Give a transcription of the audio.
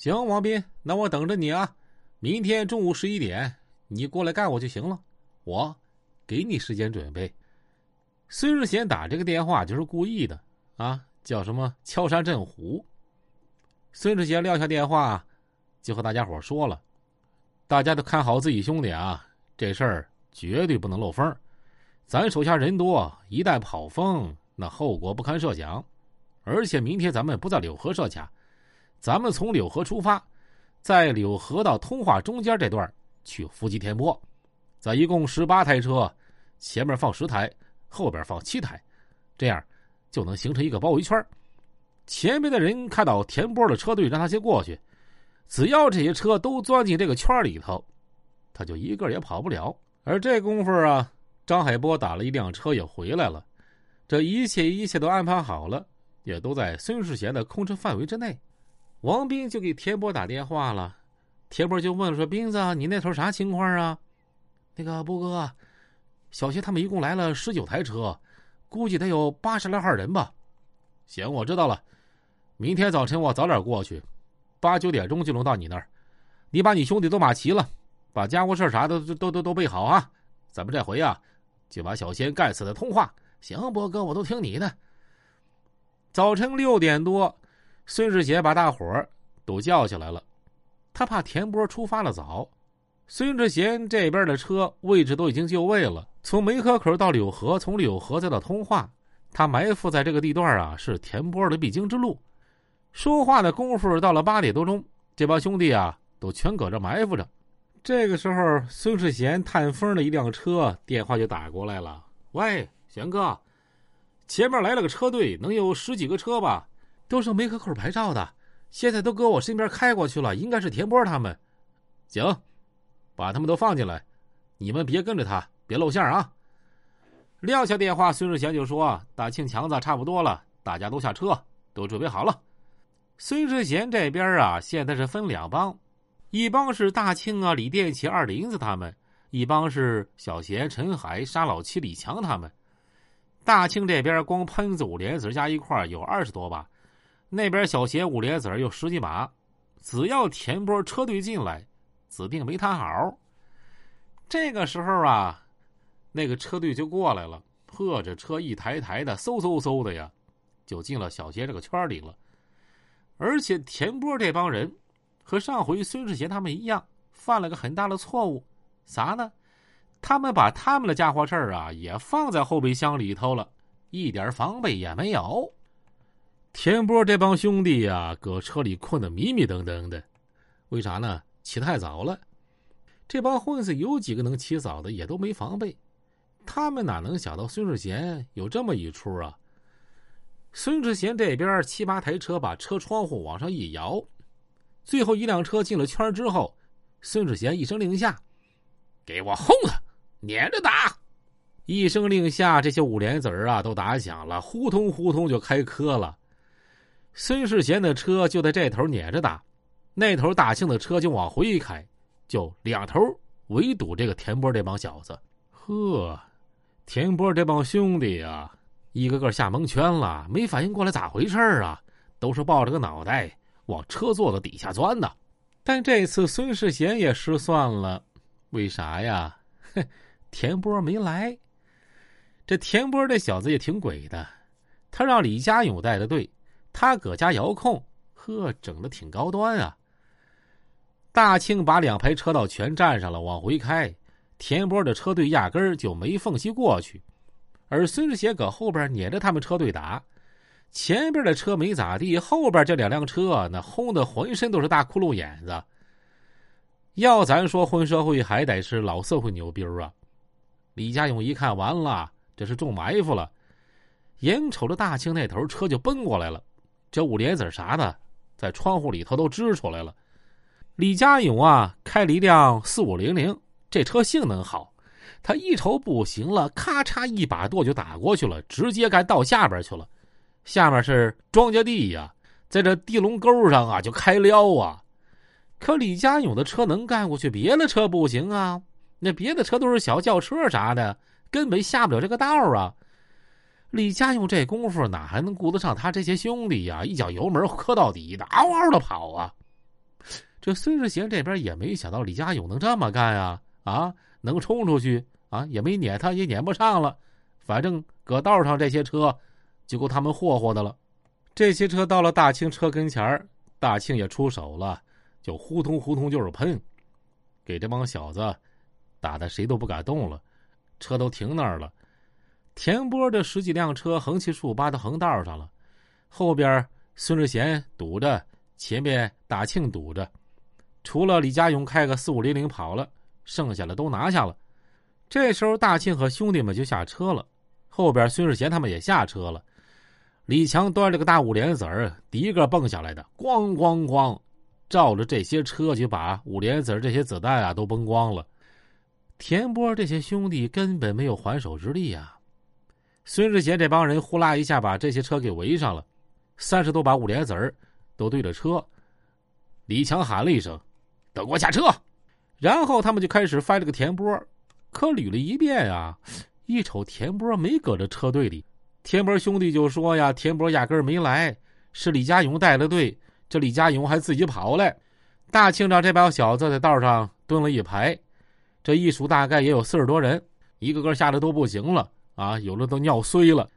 行，王斌，那我等着你啊！明天中午十一点，你过来干我就行了。我给你时间准备。孙世贤打这个电话就是故意的啊，叫什么敲山震虎。孙世贤撂下电话，就和大家伙说了：“大家都看好自己兄弟啊，这事儿绝对不能漏风。咱手下人多，一旦跑风，那后果不堪设想。而且明天咱们不在柳河设卡，咱们从柳河出发，在柳河到通化中间这段去伏击田波。咱一共十八台车，前面放十台，后边放七台，这样就能形成一个包围圈。”前面的人看到田波的车队，让他先过去。只要这些车都钻进这个圈里头，他就一个也跑不了。而这功夫啊，张海波打了一辆车也回来了。这一切一切都安排好了，也都在孙世贤的控制范围之内。王斌就给田波打电话了，田波就问说：“斌子，你那头啥情况啊？”那个波哥，小谢他们一共来了十九台车，估计得有八十来号人吧。行，我知道了。明天早晨我早点过去，八九点钟就能到你那儿。你把你兄弟都码齐了，把家伙事啥的都都都都备好啊！咱们这回啊，就把小仙干死的通话。行，波哥，我都听你的。早晨六点多，孙世贤把大伙儿都叫起来了。他怕田波出发了早，孙志贤这边的车位置都已经就位了。从梅河口到柳河，从柳河再到通化，他埋伏在这个地段啊，是田波的必经之路。说话的功夫，到了八点多钟，这帮兄弟啊都全搁这埋伏着。这个时候，孙世贤探风的一辆车电话就打过来了：“喂，贤哥，前面来了个车队，能有十几个车吧？都是梅河口牌照的，现在都搁我身边开过去了，应该是田波他们。行，把他们都放进来，你们别跟着他，别露馅啊。”撂下电话，孙世贤就说：“大庆强子差不多了，大家都下车，都准备好了。”孙世贤这边啊，现在是分两帮，一帮是大庆啊、李殿起、二林子他们，一帮是小贤、陈海、沙老七、李强他们。大庆这边光喷子、五莲子加一块有二十多把，那边小邪、五连子有十几把。只要田波车队进来，指定没他好。这个时候啊，那个车队就过来了，破着车一台台的，嗖嗖嗖的呀，就进了小贤这个圈里了。而且田波这帮人和上回孙世贤他们一样，犯了个很大的错误，啥呢？他们把他们的家伙事儿啊也放在后备箱里头了，一点防备也没有。田波这帮兄弟呀，搁车里困得迷迷瞪瞪的，为啥呢？起太早了。这帮混子有几个能起早的，也都没防备。他们哪能想到孙世贤有这么一出啊？孙志贤这边七八台车把车窗户往上一摇，最后一辆车进了圈之后，孙志贤一声令下：“给我轰他，撵着打！”一声令下，这些五连子儿啊都打响了，呼通呼通就开磕了。孙世贤的车就在这头撵着打，那头大庆的车就往回开，就两头围堵这个田波这帮小子。呵，田波这帮兄弟啊！一个个吓蒙圈了，没反应过来咋回事啊？都是抱着个脑袋往车座子底下钻的。但这次孙世贤也失算了，为啥呀？哼，田波没来。这田波这小子也挺鬼的，他让李家勇带的队，他搁家遥控，呵，整的挺高端啊。大庆把两排车道全占上了，往回开，田波的车队压根儿就没缝隙过去。而孙志杰搁后边撵着他们车队打，前边的车没咋地，后边这两辆车那轰的浑身都是大窟窿眼子。要咱说混社会还得是老社会牛逼啊！李家勇一看完了，这是中埋伏了，眼瞅着大庆那头车就奔过来了，这五连子啥的在窗户里头都支出来了。李家勇啊，开了一辆四五零零，这车性能好。他一瞅不行了，咔嚓一把舵就打过去了，直接干到下边去了。下面是庄稼地呀，在这地龙沟上啊就开撩啊。可李家勇的车能干过去，别的车不行啊。那别的车都是小轿车啥的，根本下不了这个道啊。李家勇这功夫哪还能顾得上他这些兄弟呀？一脚油门磕到底的，嗷嗷的跑啊！这孙世贤这边也没想到李家勇能这么干啊啊，能冲出去啊，也没撵他，也撵不上了。反正搁道上这些车，就够他们霍霍的了。这些车到了大庆车跟前，大庆也出手了，就呼通呼通就是喷，给这帮小子打的谁都不敢动了，车都停那儿了。田波这十几辆车横七竖八的横道上了，后边孙志贤堵着，前面大庆堵着，除了李家勇开个四五零零跑了，剩下的都拿下了。这时候大庆和兄弟们就下车了，后边孙志贤他们也下车了。李强端着个大五连子儿，第一个蹦下来的，咣咣咣，照着这些车就把五连子这些子弹啊都崩光了。田波这些兄弟根本没有还手之力啊！孙志杰这帮人呼啦一下把这些车给围上了，三十多把五连子儿都对着车。李强喊了一声：“都给我下车！”然后他们就开始翻这个田波，可捋了一遍啊，一瞅田波没搁这车队里。田波兄弟就说呀：“田波压根儿没来，是李家勇带的队。这李家勇还自己跑来。”大庆长这帮小子在道上蹲了一排，这一数大概也有四十多人，一个个吓得都不行了啊！有的都尿碎了。